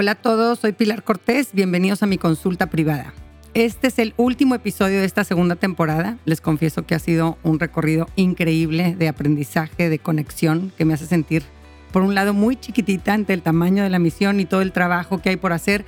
Hola a todos, soy Pilar Cortés, bienvenidos a mi consulta privada. Este es el último episodio de esta segunda temporada. Les confieso que ha sido un recorrido increíble de aprendizaje, de conexión, que me hace sentir, por un lado, muy chiquitita ante el tamaño de la misión y todo el trabajo que hay por hacer,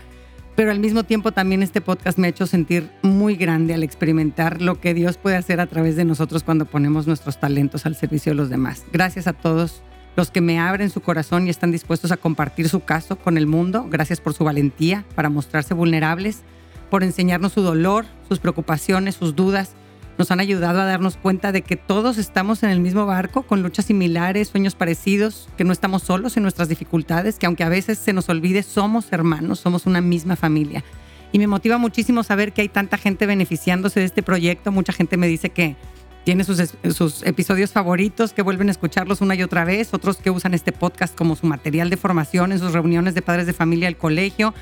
pero al mismo tiempo también este podcast me ha hecho sentir muy grande al experimentar lo que Dios puede hacer a través de nosotros cuando ponemos nuestros talentos al servicio de los demás. Gracias a todos los que me abren su corazón y están dispuestos a compartir su caso con el mundo. Gracias por su valentía para mostrarse vulnerables, por enseñarnos su dolor, sus preocupaciones, sus dudas. Nos han ayudado a darnos cuenta de que todos estamos en el mismo barco, con luchas similares, sueños parecidos, que no estamos solos en nuestras dificultades, que aunque a veces se nos olvide, somos hermanos, somos una misma familia. Y me motiva muchísimo saber que hay tanta gente beneficiándose de este proyecto. Mucha gente me dice que tiene sus, sus, episodios favoritos que vuelven a escucharlos una y otra vez, otros que usan este podcast como su material de formación en sus reuniones de padres de familia al colegio,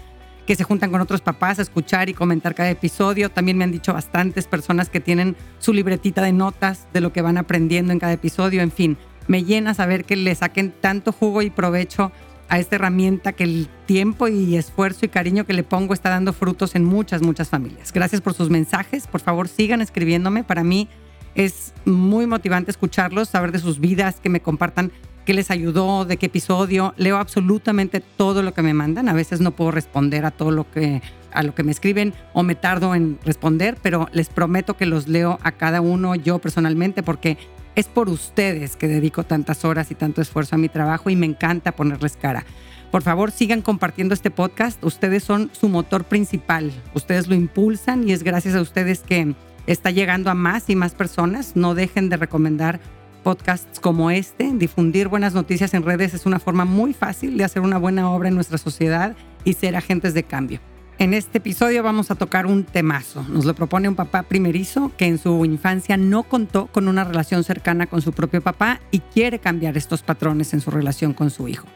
que se juntan con otros papás a escuchar y comentar cada episodio. También me han dicho bastantes personas que tienen su libretita de notas de lo que van aprendiendo en cada episodio. En fin, me llena saber que le saquen tanto jugo y provecho a esta herramienta que el tiempo y esfuerzo y cariño que le pongo está dando frutos en muchas, muchas familias. Gracias por sus mensajes. Por favor, sigan escribiéndome. Para mí es muy motivante escucharlos, saber de sus vidas, que me compartan qué les ayudó, de qué episodio. Leo absolutamente todo lo que me mandan. A veces no puedo responder a todo lo que a lo que me escriben o me tardo en responder, pero les prometo que los leo a cada uno yo personalmente porque es por ustedes que dedico tantas horas y tanto esfuerzo a mi trabajo y me encanta ponerles cara. Por favor, sigan compartiendo este podcast. Ustedes son su motor principal. Ustedes lo impulsan y es gracias a ustedes que está llegando a más y más personas. No dejen de recomendar podcasts como este. Difundir buenas noticias en redes es una forma muy fácil de hacer una buena obra en nuestra sociedad y ser agentes de cambio. En este episodio vamos a tocar un temazo. Nos lo propone un papá primerizo que en su infancia no contó con una relación cercana con su propio papá y quiere cambiar estos patrones en su relación con su hijo.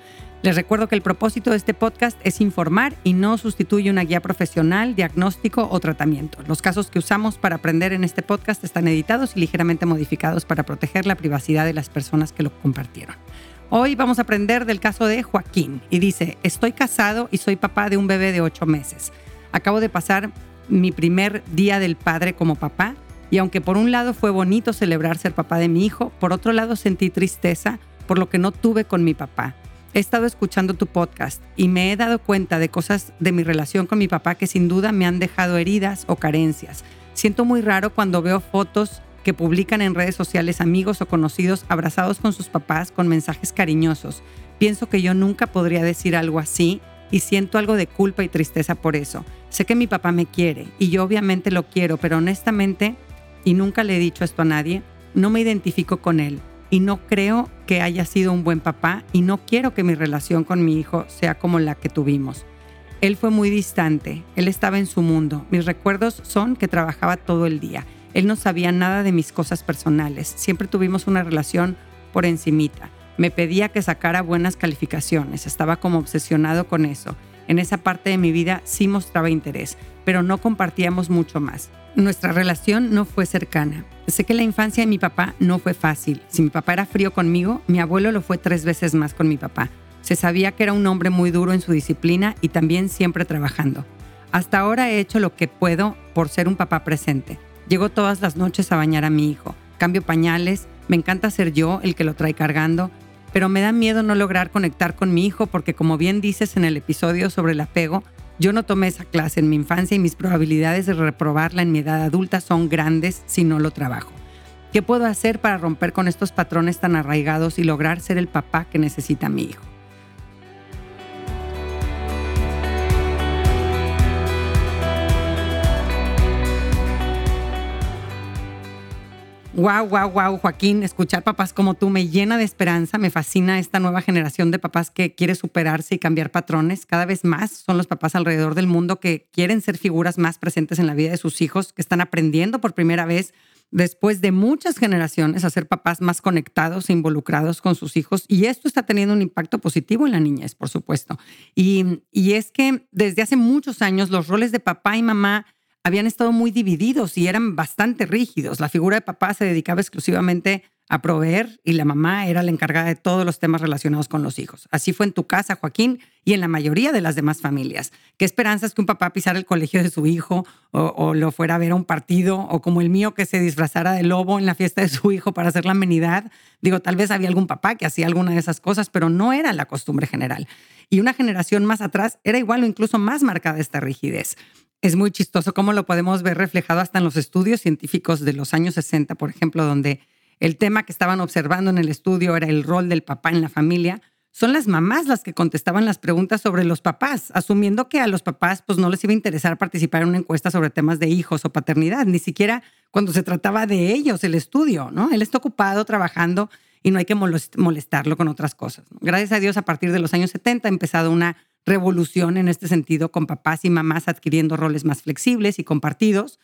Les recuerdo que el propósito de este podcast es informar y no sustituye una guía profesional, diagnóstico o tratamiento. Los casos que usamos para aprender en este podcast están editados y ligeramente modificados para proteger la privacidad de las personas que lo compartieron. Hoy vamos a aprender del caso de Joaquín y dice, estoy casado y soy papá de un bebé de ocho meses. Acabo de pasar mi primer día del padre como papá y aunque por un lado fue bonito celebrar ser papá de mi hijo, por otro lado sentí tristeza por lo que no tuve con mi papá he estado escuchando tu podcast y me he dado cuenta de cosas de mi relación con mi papá que sin duda me han dejado heridas o carencias. Siento muy raro cuando veo fotos que publican en redes sociales amigos o conocidos abrazados con sus papás con mensajes cariñosos. Pienso que yo nunca podría decir algo así y siento algo de culpa y tristeza por eso. Sé que mi papá me quiere y yo obviamente lo quiero, pero honestamente, y nunca le he dicho esto a nadie, no me identifico con él y no creo que haya sido un buen papá y no quiero que mi relación con mi hijo sea como la que tuvimos. Él fue muy distante, él estaba en su mundo. Mis recuerdos son que trabajaba todo el día. Él no sabía nada de mis cosas personales. Siempre tuvimos una relación por encimita. Me pedía que sacara buenas calificaciones. Estaba como obsesionado con eso. En esa parte de mi vida sí mostraba interés, pero no compartíamos mucho más. Nuestra relación no fue cercana. Sé que la infancia de mi papá no fue fácil. Si mi papá era frío conmigo, mi abuelo lo fue tres veces más con mi papá. Se sabía que era un hombre muy duro en su disciplina y también siempre trabajando. Hasta ahora he hecho lo que puedo por ser un papá presente. Llego todas las noches a bañar a mi hijo. Cambio pañales. Me encanta ser yo el que lo trae cargando. Pero me da miedo no lograr conectar con mi hijo porque como bien dices en el episodio sobre el apego, yo no tomé esa clase en mi infancia y mis probabilidades de reprobarla en mi edad adulta son grandes si no lo trabajo. ¿Qué puedo hacer para romper con estos patrones tan arraigados y lograr ser el papá que necesita mi hijo? Wow, wow, wow, Joaquín, escuchar papás como tú me llena de esperanza, me fascina esta nueva generación de papás que quiere superarse y cambiar patrones. Cada vez más son los papás alrededor del mundo que quieren ser figuras más presentes en la vida de sus hijos, que están aprendiendo por primera vez después de muchas generaciones a ser papás más conectados e involucrados con sus hijos. Y esto está teniendo un impacto positivo en la niñez, por supuesto. Y, y es que desde hace muchos años los roles de papá y mamá habían estado muy divididos y eran bastante rígidos. La figura de papá se dedicaba exclusivamente a proveer y la mamá era la encargada de todos los temas relacionados con los hijos. Así fue en tu casa, Joaquín, y en la mayoría de las demás familias. ¿Qué esperanzas que un papá pisara el colegio de su hijo o, lo fuera a ver a un partido o como el mío que se disfrazara de lobo en la fiesta de su hijo para hacer la amenidad? Digo, tal vez había algún papá que hacía alguna de esas cosas, pero no era la costumbre general. Y una generación más atrás era igual o incluso más marcada esta rigidez. Es muy chistoso cómo lo podemos ver reflejado hasta en los estudios científicos de los años 60, por ejemplo, donde el tema que estaban observando en el estudio era el rol del papá en la familia, son las mamás las que contestaban las preguntas sobre los papás, asumiendo que a los papás pues no les iba a interesar participar en una encuesta sobre temas de hijos o paternidad, ni siquiera cuando se trataba de ellos el estudio, ¿no? Él está ocupado trabajando y no hay que molestarlo con otras cosas. Gracias a Dios, a partir de los años 70 ha empezado una revolución en este sentido con papás y mamás adquiriendo roles más flexibles y compartidos,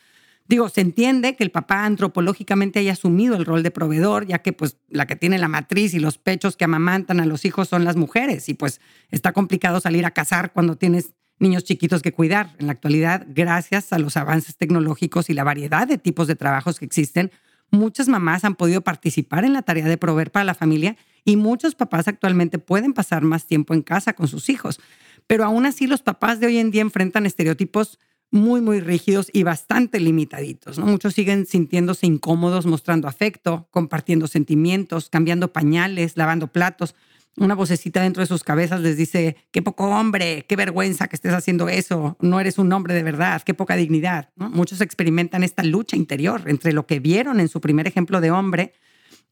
Digo, se entiende que el papá antropológicamente haya asumido el rol de proveedor, ya que pues la que tiene la matriz y los pechos que amamantan a los hijos son las mujeres y pues está complicado salir a cazar cuando tienes niños chiquitos que cuidar. En la actualidad, gracias a los avances tecnológicos y la variedad de tipos de trabajos que existen, muchas mamás han podido participar en la tarea de proveer para la familia y muchos papás actualmente pueden pasar más tiempo en casa con sus hijos. Pero aún así los papás de hoy en día enfrentan estereotipos muy, muy rígidos y bastante limitaditos. ¿no? Muchos siguen sintiéndose incómodos, mostrando afecto, compartiendo sentimientos, cambiando pañales, lavando platos. Una vocecita dentro de sus cabezas les dice, qué poco hombre, qué vergüenza que estés haciendo eso, no eres un hombre de verdad, qué poca dignidad. Muchos experimentan esta lucha interior entre lo que vieron en su primer ejemplo de hombre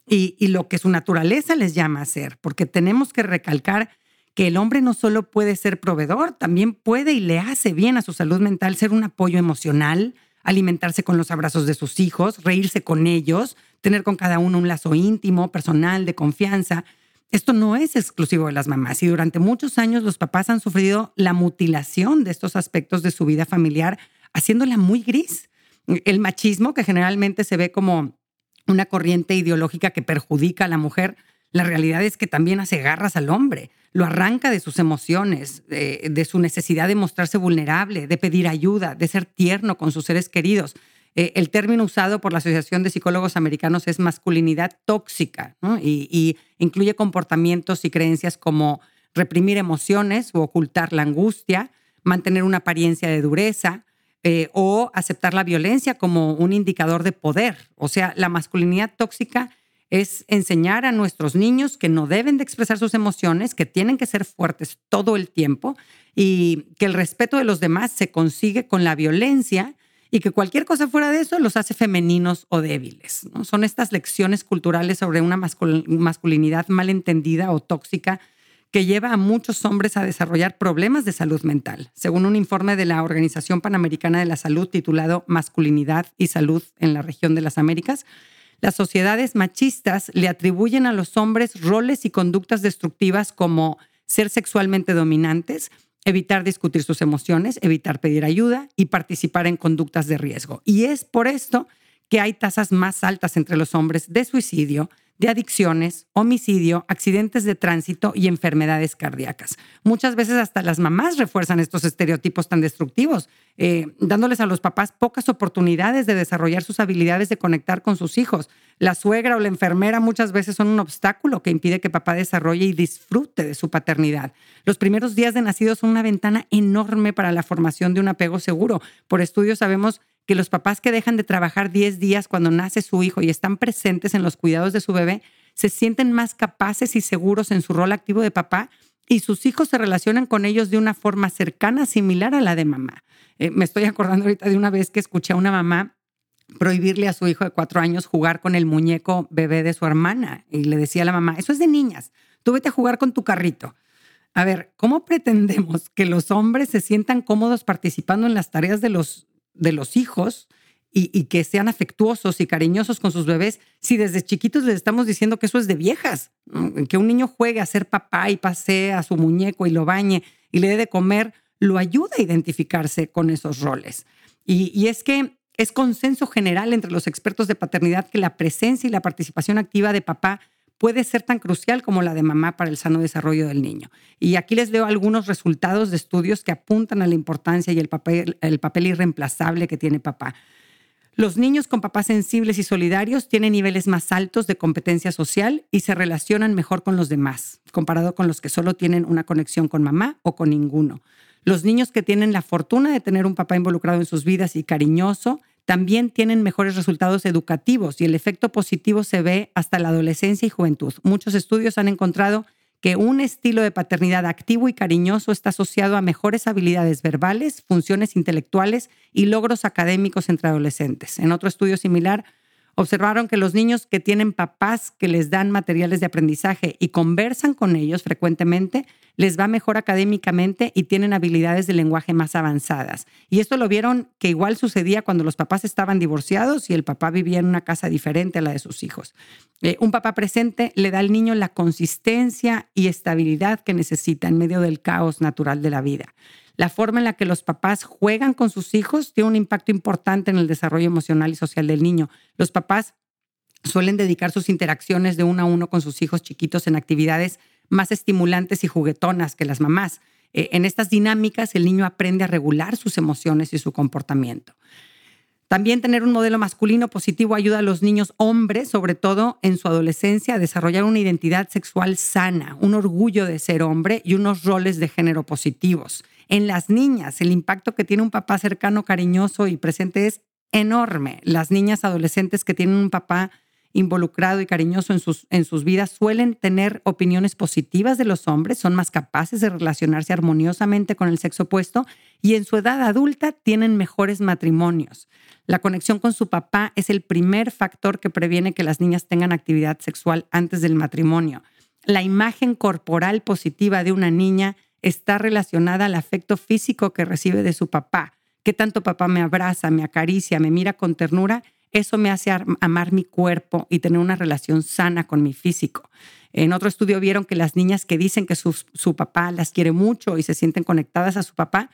y, y lo que su naturaleza les llama a ser, porque tenemos que recalcar que el hombre no solo puede ser proveedor, también puede y le hace bien a su salud mental ser un apoyo emocional, alimentarse con los abrazos de sus hijos, reírse con ellos, tener con cada uno un lazo íntimo, personal, de confianza. Esto no es exclusivo de las mamás y durante muchos años los papás han sufrido la mutilación de estos aspectos de su vida familiar, haciéndola muy gris. El machismo, que generalmente se ve como una corriente ideológica que perjudica a la mujer, la realidad es que también hace garras al hombre, lo arranca de sus emociones, de, su necesidad de mostrarse vulnerable, de pedir ayuda, de ser tierno con sus seres queridos. Eh, el término usado por la Asociación de Psicólogos Americanos es masculinidad tóxica y, incluye comportamientos y creencias como reprimir emociones o ocultar la angustia, mantener una apariencia de dureza, eh, o aceptar la violencia como un indicador de poder. O sea, la masculinidad tóxica es enseñar a nuestros niños que no deben de expresar sus emociones, que tienen que ser fuertes todo el tiempo y que el respeto de los demás se consigue con la violencia y que cualquier cosa fuera de eso los hace femeninos o débiles. Son estas lecciones culturales sobre una masculinidad malentendida o tóxica que lleva a muchos hombres a desarrollar problemas de salud mental. Según un informe de la Organización Panamericana de la Salud titulado Masculinidad y Salud en la región de las Américas, las sociedades machistas le atribuyen a los hombres roles y conductas destructivas como ser sexualmente dominantes, evitar discutir sus emociones, evitar pedir ayuda y participar en conductas de riesgo. Y es por esto que hay tasas más altas entre los hombres de suicidio, de adicciones, homicidio, accidentes de tránsito y enfermedades cardíacas. Muchas veces hasta las mamás refuerzan estos estereotipos tan destructivos, eh, dándoles a los papás pocas oportunidades de desarrollar sus habilidades de conectar con sus hijos. La suegra o la enfermera muchas veces son un obstáculo que impide que papá desarrolle y disfrute de su paternidad. Los primeros días de nacido son una ventana enorme para la formación de un apego seguro. Por estudios sabemos que los papás que dejan de trabajar 10 días cuando nace su hijo y están presentes en los cuidados de su bebé, se sienten más capaces y seguros en su rol activo de papá y sus hijos se relacionan con ellos de una forma cercana, similar a la de mamá. Eh, me estoy acordando ahorita de una vez que escuché a una mamá prohibirle a su hijo de cuatro años jugar con el muñeco bebé de su hermana y le decía a la mamá, eso es de niñas, tú vete a jugar con tu carrito. A ver, ¿cómo pretendemos que los hombres se sientan cómodos participando en las tareas de los de los hijos y, que sean afectuosos y cariñosos con sus bebés si desde chiquitos les estamos diciendo que eso es de viejas? Que un niño juegue a ser papá y pase a su muñeco y lo bañe y le dé de comer, lo ayuda a identificarse con esos roles. Y es que es consenso general entre los expertos de paternidad que la presencia y la participación activa de papá puede ser tan crucial como la de mamá para el sano desarrollo del niño. Y aquí les leo algunos resultados de estudios que apuntan a la importancia y el papel, el papel irreemplazable que tiene papá. Los niños con papás sensibles y solidarios tienen niveles más altos de competencia social y se relacionan mejor con los demás, comparado con los que solo tienen una conexión con mamá o con ninguno. Los niños que tienen la fortuna de tener un papá involucrado en sus vidas y cariñoso también tienen mejores resultados educativos y el efecto positivo se ve hasta la adolescencia y juventud. Muchos estudios han encontrado que un estilo de paternidad activo y cariñoso está asociado a mejores habilidades verbales, funciones intelectuales y logros académicos entre adolescentes. En otro estudio similar, observaron que los niños que tienen papás que les dan materiales de aprendizaje y conversan con ellos frecuentemente, les va mejor académicamente y tienen habilidades de lenguaje más avanzadas. Y esto lo vieron que igual sucedía cuando los papás estaban divorciados y el papá vivía en una casa diferente a la de sus hijos. Eh, un papá presente le da al niño la consistencia y estabilidad que necesita en medio del caos natural de la vida. La forma en la que los papás juegan con sus hijos tiene un impacto importante en el desarrollo emocional y social del niño. Los papás suelen dedicar sus interacciones de uno a uno con sus hijos chiquitos en actividades más estimulantes y juguetonas que las mamás. Eh, en estas dinámicas el niño aprende a regular sus emociones y su comportamiento. También tener un modelo masculino positivo ayuda a los niños hombres, sobre todo en su adolescencia, a desarrollar una identidad sexual sana, un orgullo de ser hombre y unos roles de género positivos. En las niñas, el impacto que tiene un papá cercano, cariñoso y presente es enorme. Las niñas adolescentes que tienen un papá involucrado y cariñoso en sus, en sus vidas suelen tener opiniones positivas de los hombres, son más capaces de relacionarse armoniosamente con el sexo opuesto y en su edad adulta tienen mejores matrimonios. La conexión con su papá es el primer factor que previene que las niñas tengan actividad sexual antes del matrimonio. La imagen corporal positiva de una niña está relacionada al afecto físico que recibe de su papá. Que tanto papá me abraza, me acaricia, me mira con ternura, eso me hace amar mi cuerpo y tener una relación sana con mi físico. En otro estudio vieron que las niñas que dicen que su, su papá las quiere mucho y se sienten conectadas a su papá,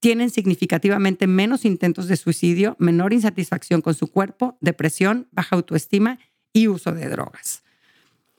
tienen significativamente menos intentos de suicidio, menor insatisfacción con su cuerpo, depresión, baja autoestima y uso de drogas.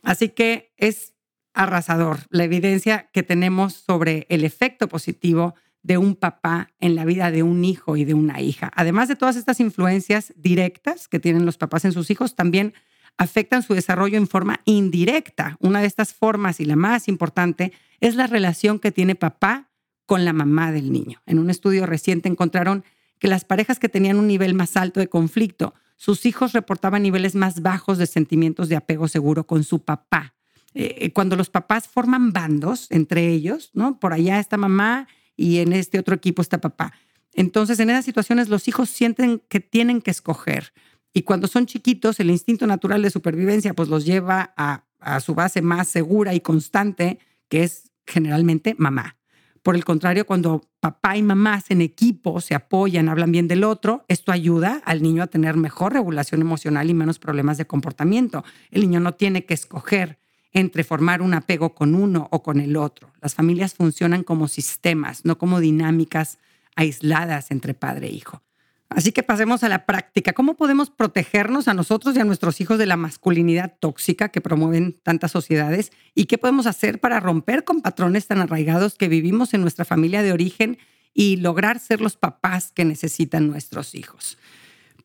Así que es arrasador la evidencia que tenemos sobre el efecto positivo de un papá en la vida de un hijo y de una hija. Además de todas estas influencias directas que tienen los papás en sus hijos, también afectan su desarrollo en forma indirecta. Una de estas formas y la más importante es la relación que tiene papá con la mamá del niño. En un estudio reciente encontraron que las parejas que tenían un nivel más alto de conflicto, sus hijos reportaban niveles más bajos de sentimientos de apego seguro con su papá. Eh, eh, cuando los papás forman bandos entre ellos, ¿no? Por allá está mamá y en este otro equipo está papá. Entonces, en esas situaciones los hijos sienten que tienen que escoger. Y cuando son chiquitos, el instinto natural de supervivencia pues los lleva a, a su base más segura y constante, que es generalmente mamá. Por el contrario, cuando papá y mamá en equipo se apoyan, hablan bien del otro, esto ayuda al niño a tener mejor regulación emocional y menos problemas de comportamiento. El niño no tiene que escoger entre formar un apego con uno o con el otro. Las familias funcionan como sistemas, no como dinámicas aisladas entre padre e hijo. Así que pasemos a la práctica. ¿Cómo podemos protegernos a nosotros y a nuestros hijos de la masculinidad tóxica que promueven tantas sociedades? ¿Y qué podemos hacer para romper con patrones tan arraigados que vivimos en nuestra familia de origen y lograr ser los papás que necesitan nuestros hijos?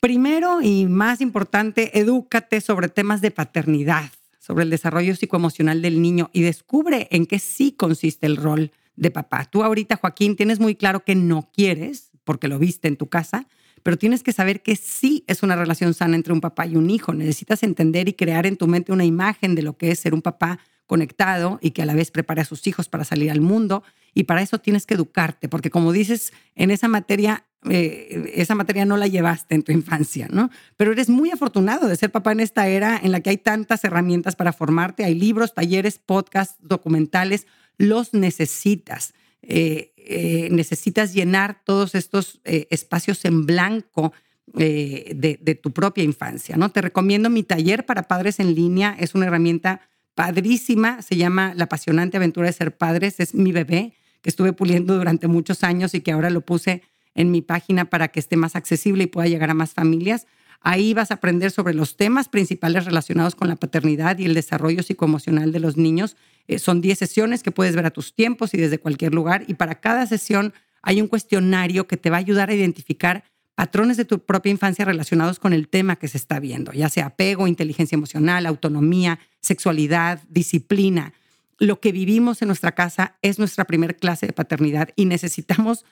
Primero y más importante, edúcate sobre temas de paternidad sobre el desarrollo psicoemocional del niño y descubre en qué sí consiste el rol de papá. Tú ahorita, Joaquín, tienes muy claro que no quieres, porque lo viste en tu casa, pero tienes que saber que sí es una relación sana entre un papá y un hijo. Necesitas entender y crear en tu mente una imagen de lo que es ser un papá conectado y que a la vez prepare a sus hijos para salir al mundo. Y para eso tienes que educarte, porque como dices, en esa materia eh, esa materia no la llevaste en tu infancia, ¿no? Pero eres muy afortunado de ser papá en esta era en la que hay tantas herramientas para formarte. Hay libros, talleres, podcasts, documentales. Los necesitas. Eh, eh, necesitas llenar todos estos espacios en blanco de, de, tu propia infancia, ¿no? Te recomiendo mi taller para padres en línea. Es una herramienta padrísima. Se llama La apasionante aventura de ser padres. Es mi bebé que estuve puliendo durante muchos años y que ahora lo puse en mi página para que esté más accesible y pueda llegar a más familias. Ahí vas a aprender sobre los temas principales relacionados con la paternidad y el desarrollo psicoemocional de los niños. Eh, son 10 sesiones que puedes ver a tus tiempos y desde cualquier lugar. Y para cada sesión hay un cuestionario que te va a ayudar a identificar patrones de tu propia infancia relacionados con el tema que se está viendo, ya sea apego, inteligencia emocional, autonomía, sexualidad, disciplina. Lo que vivimos en nuestra casa es nuestra primer clase de paternidad y necesitamos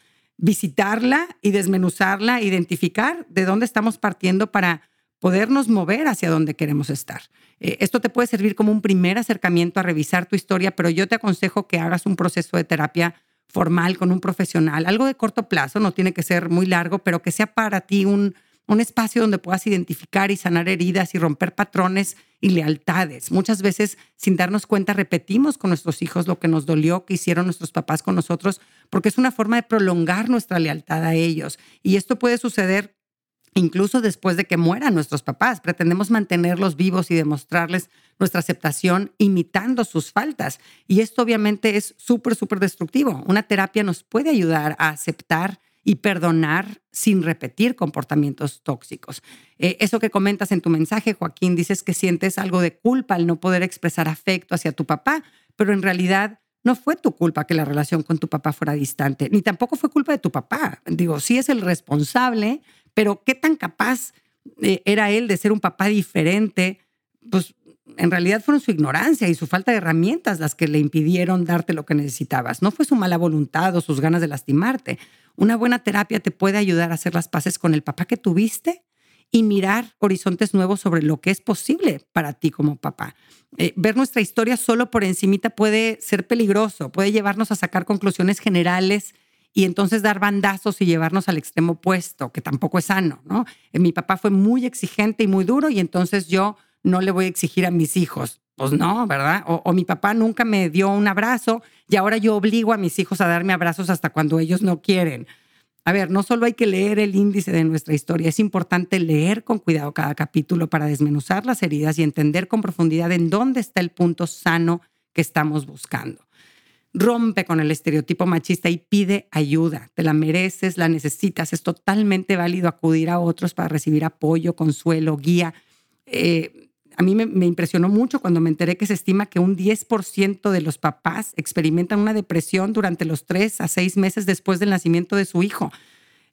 visitarla y desmenuzarla, identificar de dónde estamos partiendo para podernos mover hacia donde queremos estar. Eh, esto te puede servir como un primer acercamiento a revisar tu historia, pero yo te aconsejo que hagas un proceso de terapia formal con un profesional, algo de corto plazo, no tiene que ser muy largo, pero que sea para ti un, un espacio donde puedas identificar y sanar heridas y romper patrones y lealtades. Muchas veces, sin darnos cuenta, repetimos con nuestros hijos lo que nos dolió que hicieron nuestros papás con nosotros, porque es una forma de prolongar nuestra lealtad a ellos. Y esto puede suceder incluso después de que mueran nuestros papás. Pretendemos mantenerlos vivos y demostrarles nuestra aceptación imitando sus faltas. Y esto obviamente es súper, súper destructivo. Una terapia nos puede ayudar a aceptar y perdonar sin repetir comportamientos tóxicos. Eh, eso que comentas en tu mensaje, Joaquín, dices que sientes algo de culpa al no poder expresar afecto hacia tu papá, pero en realidad no fue tu culpa que la relación con tu papá fuera distante, ni tampoco fue culpa de tu papá. Digo, sí es el responsable, pero ¿qué tan capaz eh, era él de ser un papá diferente? Pues en realidad fueron su ignorancia y su falta de herramientas las que le impidieron darte lo que necesitabas. No fue su mala voluntad o sus ganas de lastimarte. Una buena terapia te puede ayudar a hacer las paces con el papá que tuviste y mirar horizontes nuevos sobre lo que es posible para ti como papá. Eh, ver nuestra historia solo por encimita puede ser peligroso, puede llevarnos a sacar conclusiones generales y entonces dar bandazos y llevarnos al extremo opuesto, que tampoco es sano, ¿no? Eh, mi papá fue muy exigente y muy duro y entonces yo no le voy a exigir a mis hijos. Pues no, ¿verdad? O, mi papá nunca me dio un abrazo y ahora yo obligo a mis hijos a darme abrazos hasta cuando ellos no quieren. A ver, no solo hay que leer el índice de nuestra historia, es importante leer con cuidado cada capítulo para desmenuzar las heridas y entender con profundidad en dónde está el punto sano que estamos buscando rompe con el estereotipo machista y pide ayuda. Te la mereces, la necesitas. Es totalmente válido acudir a otros para recibir apoyo, consuelo, guía. Eh, a mí me, impresionó mucho cuando me enteré que se estima que un 10% de los papás experimentan una depresión durante los tres a seis meses después del nacimiento de su hijo.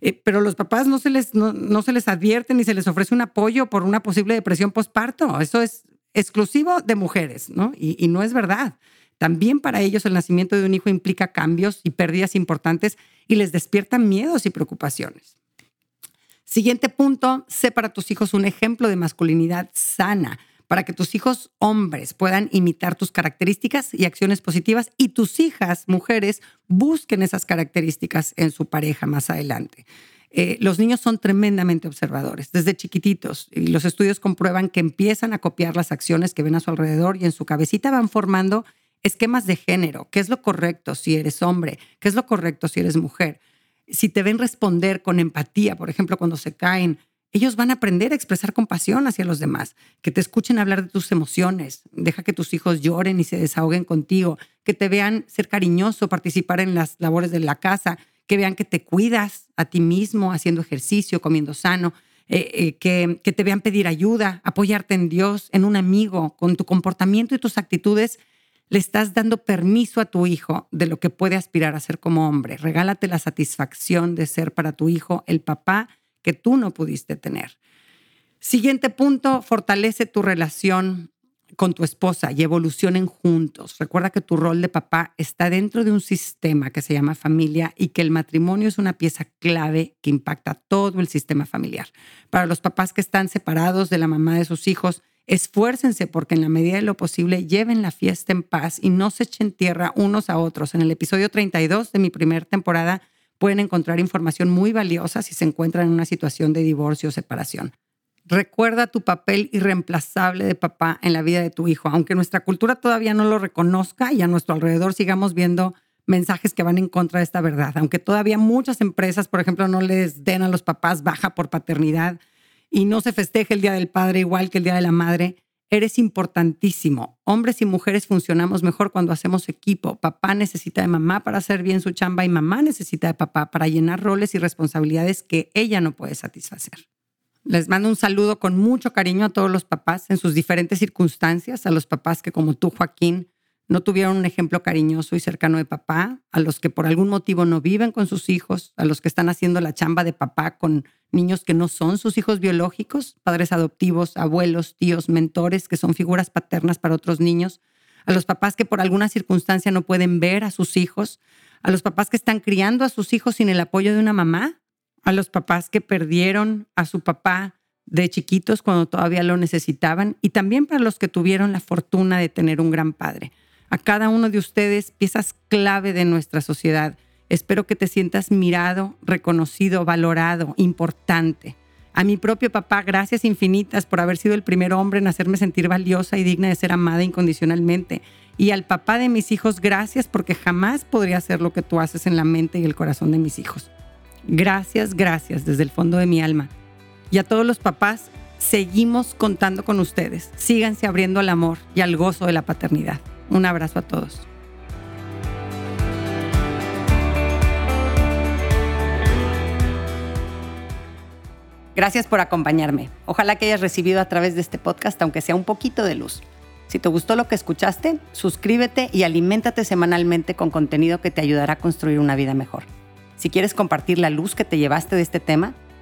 Eh, pero los papás no se, les, no, se les advierte ni se les ofrece un apoyo por una posible depresión postparto. Eso es exclusivo de mujeres, ¿no? y no es verdad. También para ellos el nacimiento de un hijo implica cambios y pérdidas importantes y les despiertan miedos y preocupaciones. Siguiente punto, sé para tus hijos un ejemplo de masculinidad sana, para que tus hijos hombres puedan imitar tus características y acciones positivas y tus hijas mujeres busquen esas características en su pareja más adelante. Eh, los niños son tremendamente observadores desde chiquititos y los estudios comprueban que empiezan a copiar las acciones que ven a su alrededor y en su cabecita van formando esquemas de género, qué es lo correcto si eres hombre, qué es lo correcto si eres mujer. Si te ven responder con empatía, por ejemplo, cuando se caen, ellos van a aprender a expresar compasión hacia los demás, que te escuchen hablar de tus emociones, deja que tus hijos lloren y se desahoguen contigo, que te vean ser cariñoso, participar en las labores de la casa, que vean que te cuidas a ti mismo haciendo ejercicio, comiendo sano, eh, eh, que, que te vean pedir ayuda, apoyarte en Dios, en un amigo, con tu comportamiento y tus actitudes le estás dando permiso a tu hijo de lo que puede aspirar a ser como hombre. Regálate la satisfacción de ser para tu hijo el papá tú no pudiste tener. Siguiente punto, fortalece tu relación con tu esposa y evolucionen juntos. Recuerda que tu rol de papá está dentro de un sistema que se llama familia y que el matrimonio es una pieza clave que impacta todo el sistema familiar. Para los papás que están separados de la mamá de sus hijos, Esfuércense porque en la medida de lo posible lleven la fiesta en paz y no se echen tierra unos a otros. En el episodio 32 de mi primera temporada pueden encontrar información muy valiosa si se encuentran en una situación de divorcio o separación. Recuerda tu papel irreemplazable de papá en la vida de tu hijo, aunque nuestra cultura todavía no lo reconozca y a nuestro alrededor sigamos viendo mensajes que van en contra de esta verdad, aunque todavía muchas empresas, por ejemplo, no les den a los papás baja por paternidad y no se festeje el Día del Padre igual que el Día de la Madre, eres importantísimo. Hombres y mujeres funcionamos mejor cuando hacemos equipo. Papá necesita de mamá para hacer bien su chamba y mamá necesita de papá para llenar roles y responsabilidades que ella no puede satisfacer. Les mando un saludo con mucho cariño a todos los papás en sus diferentes circunstancias, a los papás que como tú, Joaquín, no tuvieron un ejemplo cariñoso y cercano de papá, a los que por algún motivo no viven con sus hijos, a los que están haciendo la chamba de papá con niños que no son sus hijos biológicos, padres adoptivos, abuelos, tíos, mentores, que son figuras paternas para otros niños, a los papás que por alguna circunstancia no pueden ver a sus hijos, a los papás que están criando a sus hijos sin el apoyo de una mamá, a los papás que perdieron a su papá de chiquitos cuando todavía lo necesitaban y también para los que tuvieron la fortuna de tener un gran padre a cada uno de ustedes piezas clave de nuestra sociedad. Espero que te sientas mirado, reconocido, valorado, importante. A mi propio papá, gracias infinitas por haber sido el primer hombre en hacerme sentir valiosa y digna de ser amada incondicionalmente. Y al papá de mis hijos, gracias porque jamás podría hacer lo que tú haces en la mente y el corazón de mis hijos. Gracias, gracias desde el fondo de mi alma. Y a todos los papás, seguimos contando con ustedes. Síganse abriendo al amor y al gozo de la paternidad. Un abrazo a todos. Gracias por acompañarme. Ojalá que hayas recibido a través de este podcast, aunque sea un poquito de luz. Si te gustó lo que escuchaste, suscríbete y aliméntate semanalmente con contenido que te ayudará a construir una vida mejor. Si quieres compartir la luz que te llevaste de este tema,